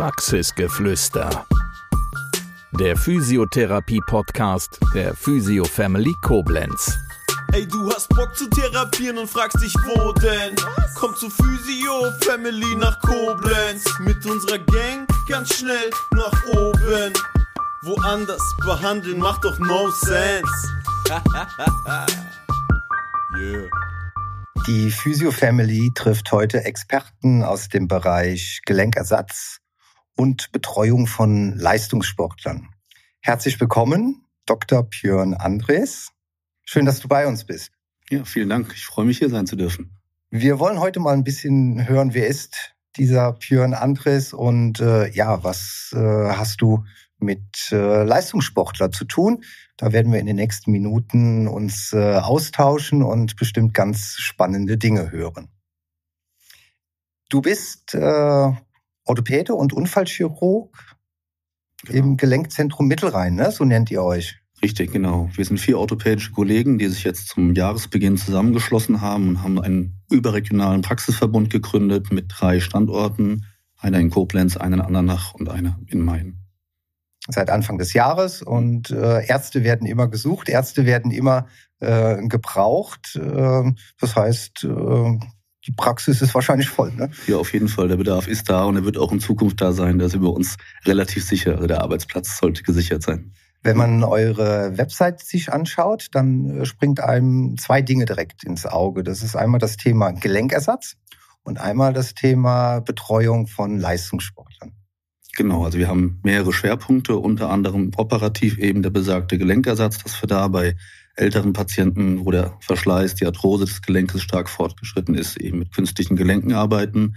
Praxisgeflüster. Der Physiotherapie-Podcast der Physio Family Koblenz. Ey, du hast Bock zu therapieren und fragst dich, wo denn? Komm zu Physio Family nach Koblenz. Mit unserer Gang ganz schnell nach oben. Woanders behandeln macht doch no sense. yeah. Die Physio Family trifft heute Experten aus dem Bereich Gelenkersatz und Betreuung von Leistungssportlern. Herzlich willkommen, Dr. Björn Andres. Schön, dass du bei uns bist. Ja, vielen Dank. Ich freue mich, hier sein zu dürfen. Wir wollen heute mal ein bisschen hören, wer ist dieser Björn Andres und äh, ja, was äh, hast du mit äh, Leistungssportler zu tun? Da werden wir in den nächsten Minuten uns äh, austauschen und bestimmt ganz spannende Dinge hören. Du bist äh, Orthopäde und Unfallchirurg genau. im Gelenkzentrum Mittelrhein, ne? so nennt ihr euch. Richtig, genau. Wir sind vier orthopädische Kollegen, die sich jetzt zum Jahresbeginn zusammengeschlossen haben und haben einen überregionalen Praxisverbund gegründet mit drei Standorten. Einer in Koblenz, einen in Andernach und einer in Main seit Anfang des Jahres und äh, Ärzte werden immer gesucht, Ärzte werden immer äh, gebraucht. Äh, das heißt, äh, die Praxis ist wahrscheinlich voll. Ne? Ja, auf jeden Fall. Der Bedarf ist da und er wird auch in Zukunft da sein. Da sind wir uns relativ sicher. Also der Arbeitsplatz sollte gesichert sein. Wenn man eure Website sich anschaut, dann äh, springt einem zwei Dinge direkt ins Auge. Das ist einmal das Thema Gelenkersatz und einmal das Thema Betreuung von Leistungssportlern. Genau, also wir haben mehrere Schwerpunkte, unter anderem operativ eben der besagte Gelenkersatz, dass wir da bei älteren Patienten, wo der Verschleiß, die Arthrose des Gelenkes stark fortgeschritten ist, eben mit künstlichen Gelenken arbeiten.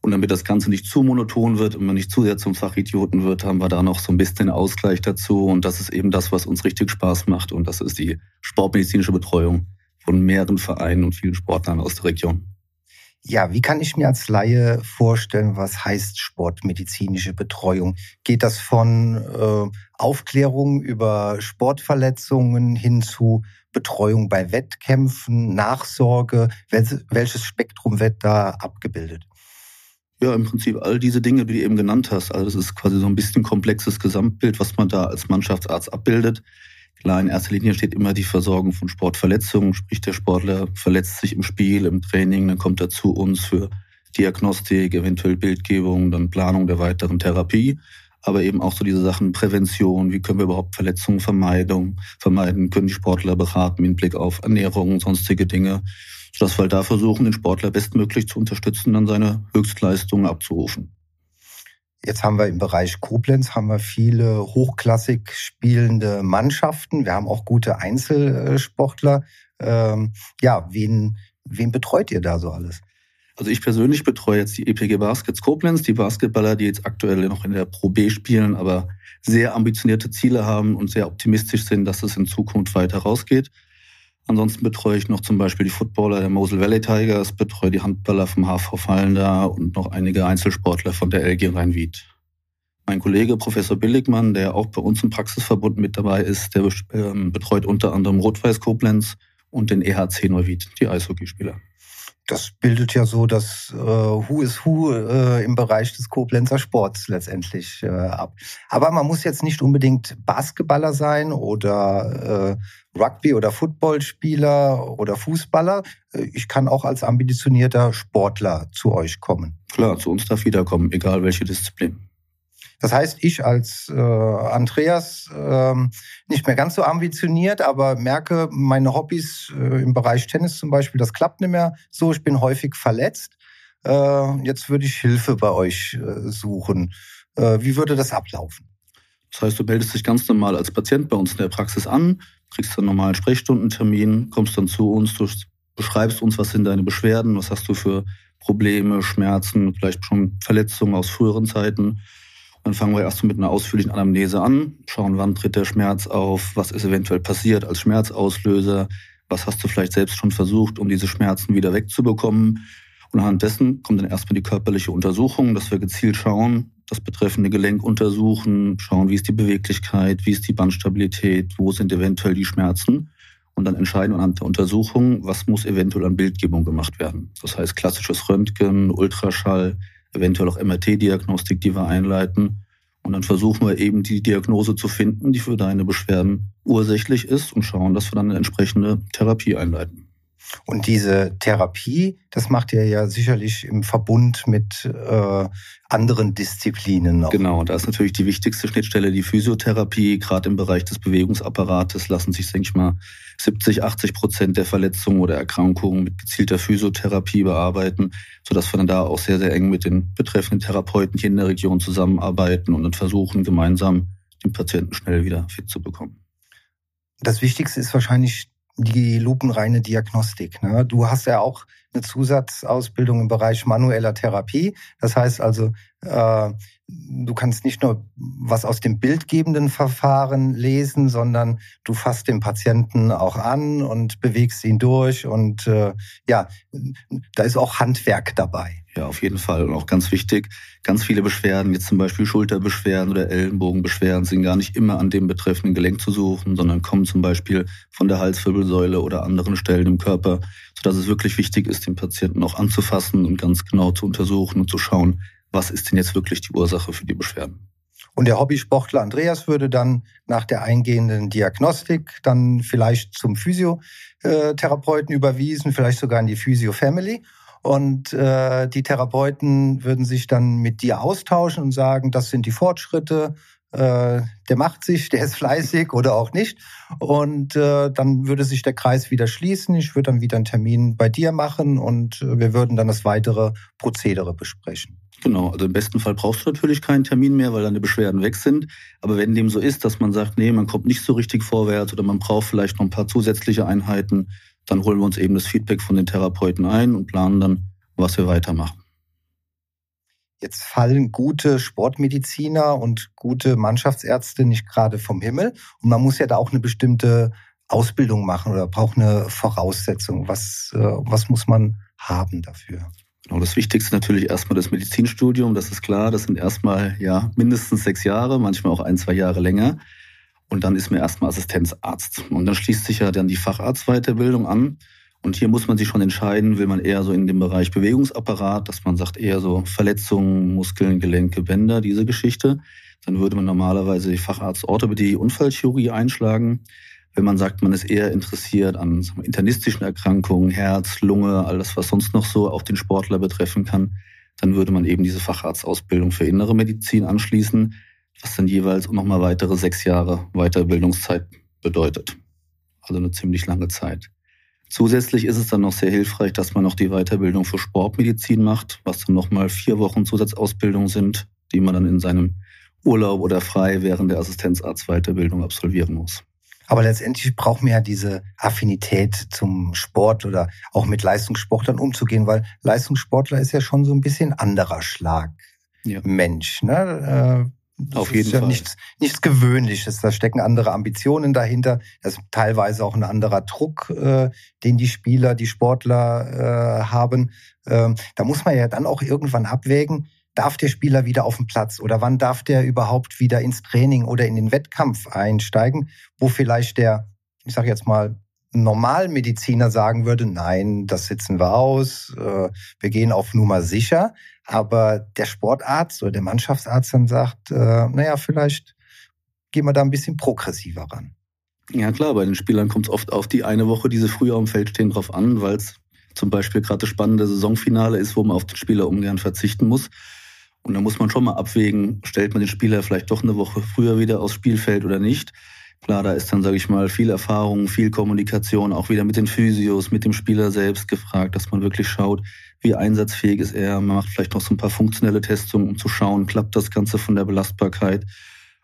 Und damit das Ganze nicht zu monoton wird und man nicht zu sehr zum Fachidioten wird, haben wir da noch so ein bisschen Ausgleich dazu. Und das ist eben das, was uns richtig Spaß macht. Und das ist die sportmedizinische Betreuung von mehreren Vereinen und vielen Sportlern aus der Region. Ja, wie kann ich mir als Laie vorstellen, was heißt sportmedizinische Betreuung? Geht das von äh, Aufklärung über Sportverletzungen hin zu Betreuung bei Wettkämpfen, Nachsorge? welches Spektrum wird da abgebildet? Ja, im Prinzip all diese Dinge, die du eben genannt hast. Also es ist quasi so ein bisschen komplexes Gesamtbild, was man da als Mannschaftsarzt abbildet. Klar, in erster Linie steht immer die Versorgung von Sportverletzungen, sprich der Sportler verletzt sich im Spiel, im Training, dann kommt er zu uns für Diagnostik, eventuell Bildgebung, dann Planung der weiteren Therapie, aber eben auch so diese Sachen Prävention, wie können wir überhaupt Verletzungen vermeiden, vermeiden, können die Sportler beraten mit Blick auf Ernährung und sonstige Dinge, sodass wir halt da versuchen, den Sportler bestmöglich zu unterstützen, dann seine Höchstleistungen abzurufen. Jetzt haben wir im Bereich Koblenz haben wir viele hochklassig spielende Mannschaften. Wir haben auch gute Einzelsportler. Ähm, ja, wen, wen betreut ihr da so alles? Also ich persönlich betreue jetzt die EPG Baskets Koblenz, die Basketballer, die jetzt aktuell noch in der Pro B spielen, aber sehr ambitionierte Ziele haben und sehr optimistisch sind, dass es in Zukunft weiter rausgeht. Ansonsten betreue ich noch zum Beispiel die Footballer der Mosel Valley Tigers, betreue die Handballer vom HV Fallender und noch einige Einzelsportler von der LG Rhein-Wied. Mein Kollege Professor Billigmann, der auch bei uns im Praxisverbund mit dabei ist, der ähm, betreut unter anderem Rot-Weiß Koblenz und den EHC Neuwied, die Eishockeyspieler das bildet ja so das äh, Who is Who äh, im Bereich des Koblenzer Sports letztendlich äh, ab. Aber man muss jetzt nicht unbedingt Basketballer sein oder äh, Rugby- oder Footballspieler oder Fußballer. Äh, ich kann auch als ambitionierter Sportler zu euch kommen. Klar, zu uns darf jeder kommen, egal welche Disziplin. Das heißt, ich als äh, Andreas ähm, nicht mehr ganz so ambitioniert, aber merke, meine Hobbys äh, im Bereich Tennis zum Beispiel, das klappt nicht mehr so. Ich bin häufig verletzt. Äh, jetzt würde ich Hilfe bei euch äh, suchen. Äh, wie würde das ablaufen? Das heißt, du meldest dich ganz normal als Patient bei uns in der Praxis an, kriegst dann normalen Sprechstundentermin, kommst dann zu uns, du beschreibst uns, was sind deine Beschwerden, was hast du für Probleme, Schmerzen, vielleicht schon Verletzungen aus früheren Zeiten. Dann fangen wir erst mit einer ausführlichen Anamnese an, schauen, wann tritt der Schmerz auf, was ist eventuell passiert als Schmerzauslöser, was hast du vielleicht selbst schon versucht, um diese Schmerzen wieder wegzubekommen. Und anhand dessen kommt dann erstmal die körperliche Untersuchung, dass wir gezielt schauen, das betreffende Gelenk untersuchen, schauen, wie ist die Beweglichkeit, wie ist die Bandstabilität, wo sind eventuell die Schmerzen und dann entscheiden anhand der Untersuchung, was muss eventuell an Bildgebung gemacht werden. Das heißt klassisches Röntgen, Ultraschall, eventuell auch MRT-Diagnostik, die wir einleiten. Und dann versuchen wir eben die Diagnose zu finden, die für deine Beschwerden ursächlich ist und schauen, dass wir dann eine entsprechende Therapie einleiten. Und diese Therapie, das macht ihr ja sicherlich im Verbund mit äh, anderen Disziplinen noch. Genau, da ist natürlich die wichtigste Schnittstelle die Physiotherapie. Gerade im Bereich des Bewegungsapparates lassen sich, denke ich mal, 70, 80 Prozent der Verletzungen oder Erkrankungen mit gezielter Physiotherapie bearbeiten, sodass wir dann da auch sehr, sehr eng mit den betreffenden Therapeuten hier in der Region zusammenarbeiten und dann versuchen, gemeinsam den Patienten schnell wieder fit zu bekommen. Das Wichtigste ist wahrscheinlich die lupenreine Diagnostik. Ne? Du hast ja auch eine Zusatzausbildung im Bereich manueller Therapie. Das heißt also, äh, du kannst nicht nur was aus dem bildgebenden Verfahren lesen, sondern du fasst den Patienten auch an und bewegst ihn durch. Und äh, ja, da ist auch Handwerk dabei. Ja, auf jeden Fall. Und auch ganz wichtig, ganz viele Beschwerden, jetzt zum Beispiel Schulterbeschwerden oder Ellenbogenbeschwerden, sind gar nicht immer an dem betreffenden Gelenk zu suchen, sondern kommen zum Beispiel von der Halswirbelsäule oder anderen Stellen im Körper, sodass es wirklich wichtig ist, den Patienten auch anzufassen und ganz genau zu untersuchen und zu schauen, was ist denn jetzt wirklich die Ursache für die Beschwerden. Und der Hobbysportler Andreas würde dann nach der eingehenden Diagnostik dann vielleicht zum Physiotherapeuten überwiesen, vielleicht sogar in die Physio Family. Und äh, die Therapeuten würden sich dann mit dir austauschen und sagen, das sind die Fortschritte, äh, der macht sich, der ist fleißig oder auch nicht. Und äh, dann würde sich der Kreis wieder schließen. Ich würde dann wieder einen Termin bei dir machen und äh, wir würden dann das weitere Prozedere besprechen. Genau, also im besten Fall brauchst du natürlich keinen Termin mehr, weil deine Beschwerden weg sind. Aber wenn dem so ist, dass man sagt, nee, man kommt nicht so richtig vorwärts oder man braucht vielleicht noch ein paar zusätzliche Einheiten, dann holen wir uns eben das Feedback von den Therapeuten ein und planen dann, was wir weitermachen. Jetzt fallen gute Sportmediziner und gute Mannschaftsärzte nicht gerade vom Himmel. Und man muss ja da auch eine bestimmte Ausbildung machen oder braucht eine Voraussetzung. Was, äh, was muss man haben dafür? Genau, das Wichtigste ist natürlich erstmal das Medizinstudium, das ist klar. Das sind erstmal ja mindestens sechs Jahre, manchmal auch ein, zwei Jahre länger. Und dann ist man erstmal Assistenzarzt. Und dann schließt sich ja dann die Facharztweiterbildung an. Und hier muss man sich schon entscheiden, will man eher so in dem Bereich Bewegungsapparat, dass man sagt eher so Verletzungen, Muskeln, Gelenke, Bänder, diese Geschichte. Dann würde man normalerweise die Facharzt Orthopädie, Unfallchirurgie einschlagen. Wenn man sagt, man ist eher interessiert an internistischen Erkrankungen, Herz, Lunge, alles, was sonst noch so auch den Sportler betreffen kann, dann würde man eben diese Facharztausbildung für innere Medizin anschließen, was dann jeweils nochmal weitere sechs Jahre Weiterbildungszeit bedeutet. Also eine ziemlich lange Zeit. Zusätzlich ist es dann noch sehr hilfreich, dass man noch die Weiterbildung für Sportmedizin macht, was dann nochmal vier Wochen Zusatzausbildung sind, die man dann in seinem Urlaub oder frei während der Assistenzarztweiterbildung absolvieren muss. Aber letztendlich brauchen wir ja diese Affinität zum Sport oder auch mit Leistungssportlern umzugehen, weil Leistungssportler ist ja schon so ein bisschen anderer Schlag ja. Mensch. Ne? Das Auf jeden ist ja Fall. Nichts, nichts Gewöhnliches. Da stecken andere Ambitionen dahinter. Das ist teilweise auch ein anderer Druck, äh, den die Spieler, die Sportler äh, haben. Ähm, da muss man ja dann auch irgendwann abwägen, darf der Spieler wieder auf den Platz oder wann darf der überhaupt wieder ins Training oder in den Wettkampf einsteigen, wo vielleicht der, ich sage jetzt mal, Normalmediziner sagen würde, nein, das sitzen wir aus, äh, wir gehen auf Nummer sicher. Aber der Sportarzt oder der Mannschaftsarzt dann sagt, äh, naja, vielleicht gehen wir da ein bisschen progressiver ran. Ja klar, bei den Spielern kommt es oft auf die eine Woche, die sie früher am Feld stehen, drauf an, weil es zum Beispiel gerade das spannende Saisonfinale ist, wo man auf den Spieler ungern verzichten muss. Und da muss man schon mal abwägen, stellt man den Spieler vielleicht doch eine Woche früher wieder aufs Spielfeld oder nicht. Klar, da ist dann, sage ich mal, viel Erfahrung, viel Kommunikation, auch wieder mit den Physios, mit dem Spieler selbst gefragt, dass man wirklich schaut, wie einsatzfähig ist er. Man macht vielleicht noch so ein paar funktionelle Testungen, um zu schauen, klappt das Ganze von der Belastbarkeit.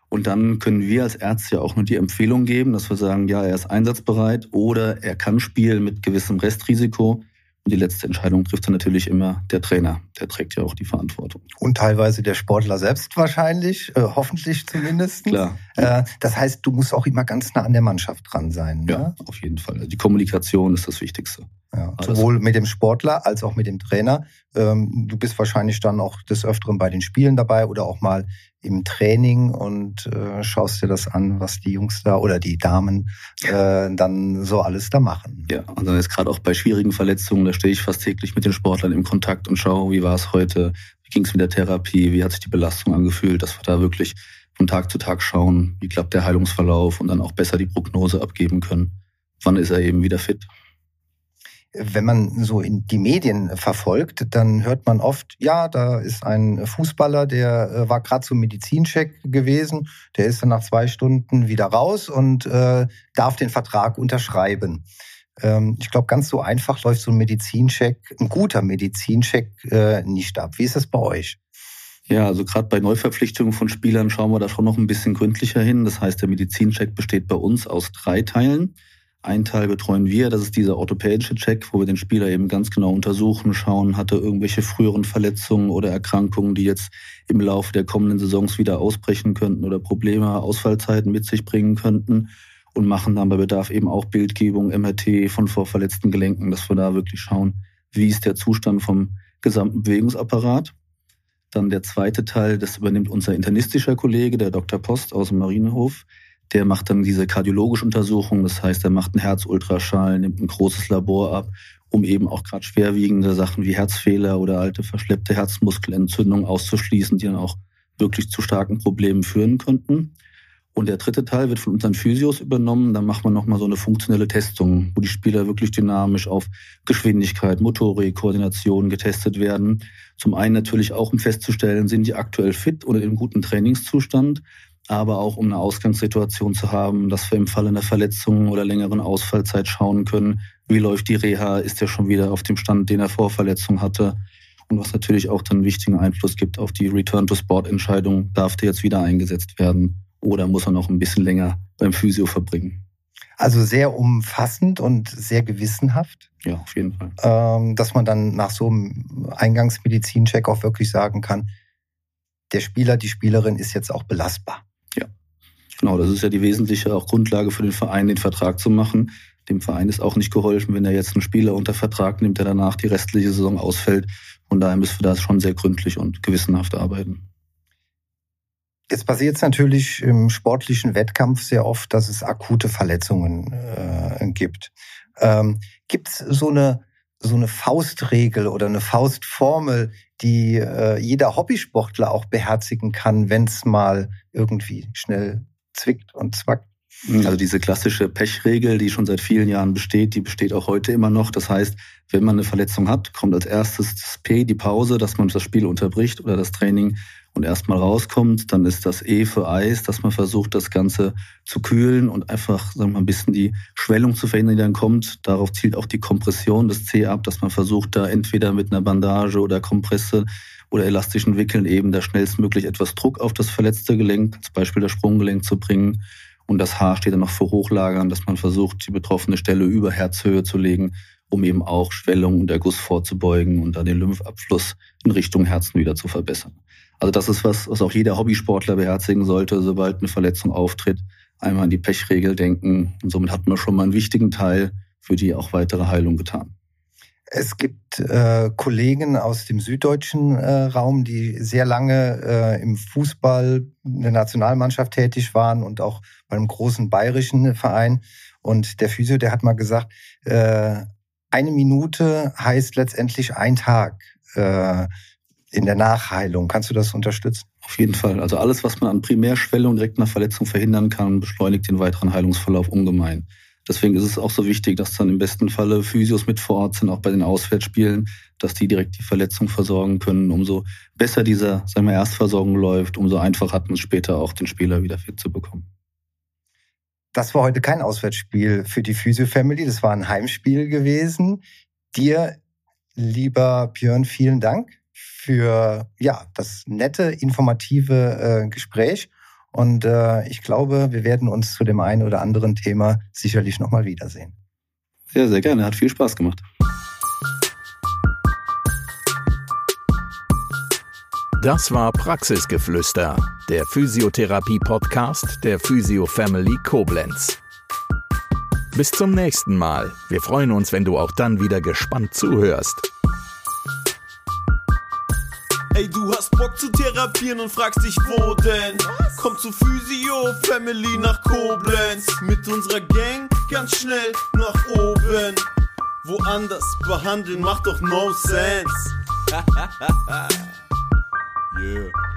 Und dann können wir als Ärzte ja auch nur die Empfehlung geben, dass wir sagen, ja, er ist einsatzbereit oder er kann spielen mit gewissem Restrisiko. Die letzte Entscheidung trifft dann natürlich immer der Trainer. Der trägt ja auch die Verantwortung. Und teilweise der Sportler selbst wahrscheinlich, äh, hoffentlich zumindest. Klar. Äh, das heißt, du musst auch immer ganz nah an der Mannschaft dran sein. Ja, ne? auf jeden Fall. Also die Kommunikation ist das Wichtigste. Ja, sowohl mit dem Sportler als auch mit dem Trainer. Ähm, du bist wahrscheinlich dann auch des Öfteren bei den Spielen dabei oder auch mal im Training und äh, schaust dir das an, was die Jungs da oder die Damen äh, dann so alles da machen. Ja, und dann ist gerade auch bei schwierigen Verletzungen, da stehe ich fast täglich mit den Sportlern im Kontakt und schaue, wie war es heute, wie ging es mit der Therapie, wie hat sich die Belastung angefühlt, dass wir da wirklich von Tag zu Tag schauen, wie klappt der Heilungsverlauf und dann auch besser die Prognose abgeben können. Wann ist er eben wieder fit? Wenn man so in die Medien verfolgt, dann hört man oft, ja, da ist ein Fußballer, der äh, war gerade zum Medizincheck gewesen, der ist dann nach zwei Stunden wieder raus und äh, darf den Vertrag unterschreiben. Ähm, ich glaube, ganz so einfach läuft so ein Medizincheck, ein guter Medizincheck äh, nicht ab. Wie ist das bei euch? Ja, also gerade bei Neuverpflichtungen von Spielern schauen wir da schon noch ein bisschen gründlicher hin. Das heißt, der Medizincheck besteht bei uns aus drei Teilen. Ein Teil betreuen wir, das ist dieser orthopädische Check, wo wir den Spieler eben ganz genau untersuchen, schauen, hat er irgendwelche früheren Verletzungen oder Erkrankungen, die jetzt im Laufe der kommenden Saisons wieder ausbrechen könnten oder Probleme, Ausfallzeiten mit sich bringen könnten und machen dann bei Bedarf eben auch Bildgebung, MRT von vorverletzten Gelenken, dass wir da wirklich schauen, wie ist der Zustand vom gesamten Bewegungsapparat. Dann der zweite Teil, das übernimmt unser internistischer Kollege, der Dr. Post aus dem Marinehof. Der macht dann diese kardiologische Untersuchung, das heißt, er macht einen Herzultraschall, nimmt ein großes Labor ab, um eben auch gerade schwerwiegende Sachen wie Herzfehler oder alte verschleppte Herzmuskelentzündungen auszuschließen, die dann auch wirklich zu starken Problemen führen könnten. Und der dritte Teil wird von unseren Physios übernommen. Da macht man nochmal so eine funktionelle Testung, wo die Spieler wirklich dynamisch auf Geschwindigkeit, Motorik, Koordination getestet werden. Zum einen natürlich auch, um festzustellen, sind die aktuell fit oder in guten Trainingszustand aber auch um eine Ausgangssituation zu haben, dass wir im Falle einer Verletzung oder längeren Ausfallzeit schauen können, wie läuft die Reha, ist er schon wieder auf dem Stand, den er vor Verletzung hatte. Und was natürlich auch dann einen wichtigen Einfluss gibt auf die Return-to-Sport-Entscheidung, darf der jetzt wieder eingesetzt werden oder muss er noch ein bisschen länger beim Physio verbringen. Also sehr umfassend und sehr gewissenhaft. Ja, auf jeden Fall. Ähm, dass man dann nach so einem Eingangsmedizincheck auch wirklich sagen kann, der Spieler, die Spielerin ist jetzt auch belastbar. Genau, das ist ja die wesentliche auch Grundlage für den Verein, den Vertrag zu machen. Dem Verein ist auch nicht geholfen, wenn er jetzt einen Spieler unter Vertrag nimmt, der danach die restliche Saison ausfällt. Von daher müssen wir da schon sehr gründlich und gewissenhaft arbeiten. Jetzt passiert es natürlich im sportlichen Wettkampf sehr oft, dass es akute Verletzungen äh, gibt. Ähm, gibt es so eine, so eine Faustregel oder eine Faustformel, die äh, jeder Hobbysportler auch beherzigen kann, wenn es mal irgendwie schnell zwickt und zwackt. Also diese klassische Pechregel, die schon seit vielen Jahren besteht, die besteht auch heute immer noch. Das heißt, wenn man eine Verletzung hat, kommt als erstes das P, die Pause, dass man das Spiel unterbricht oder das Training und erstmal rauskommt. Dann ist das E für Eis, dass man versucht, das Ganze zu kühlen und einfach sagen wir, mal, ein bisschen die Schwellung zu verhindern, die dann kommt. Darauf zielt auch die Kompression des C ab, dass man versucht, da entweder mit einer Bandage oder Kompresse oder elastischen Wickeln eben da schnellstmöglich etwas Druck auf das verletzte Gelenk, zum Beispiel das Sprunggelenk zu bringen. Und das Haar steht dann noch für Hochlagern, dass man versucht, die betroffene Stelle über Herzhöhe zu legen, um eben auch Schwellung und Erguss vorzubeugen und dann den Lymphabfluss in Richtung Herzen wieder zu verbessern. Also das ist was, was auch jeder Hobbysportler beherzigen sollte, sobald eine Verletzung auftritt. Einmal an die Pechregel denken und somit hat man schon mal einen wichtigen Teil für die auch weitere Heilung getan. Es gibt äh, Kollegen aus dem süddeutschen äh, Raum, die sehr lange äh, im Fußball in der Nationalmannschaft tätig waren und auch bei einem großen bayerischen Verein. Und der Physio, der hat mal gesagt, äh, eine Minute heißt letztendlich ein Tag äh, in der Nachheilung. Kannst du das unterstützen? Auf jeden Fall. Also alles, was man an Primärschwellung direkt nach Verletzung verhindern kann, beschleunigt den weiteren Heilungsverlauf ungemein. Deswegen ist es auch so wichtig, dass dann im besten Falle Physios mit vor Ort sind, auch bei den Auswärtsspielen, dass die direkt die Verletzung versorgen können. Umso besser dieser, sagen wir, Erstversorgung läuft, umso einfacher hat man es später auch, den Spieler wieder fit zu bekommen. Das war heute kein Auswärtsspiel für die Physio-Family, das war ein Heimspiel gewesen. Dir, lieber Björn, vielen Dank für ja, das nette, informative äh, Gespräch. Und äh, ich glaube, wir werden uns zu dem einen oder anderen Thema sicherlich nochmal wiedersehen. Ja, sehr gerne. Hat viel Spaß gemacht. Das war Praxisgeflüster, der Physiotherapie-Podcast der Physio Family Koblenz. Bis zum nächsten Mal. Wir freuen uns, wenn du auch dann wieder gespannt zuhörst. Ey, du hast Bock zu therapieren und fragst dich, wo denn? Komm zu Physio Family nach Koblenz. Mit unserer Gang ganz schnell nach oben. Woanders behandeln macht doch no sense. yeah.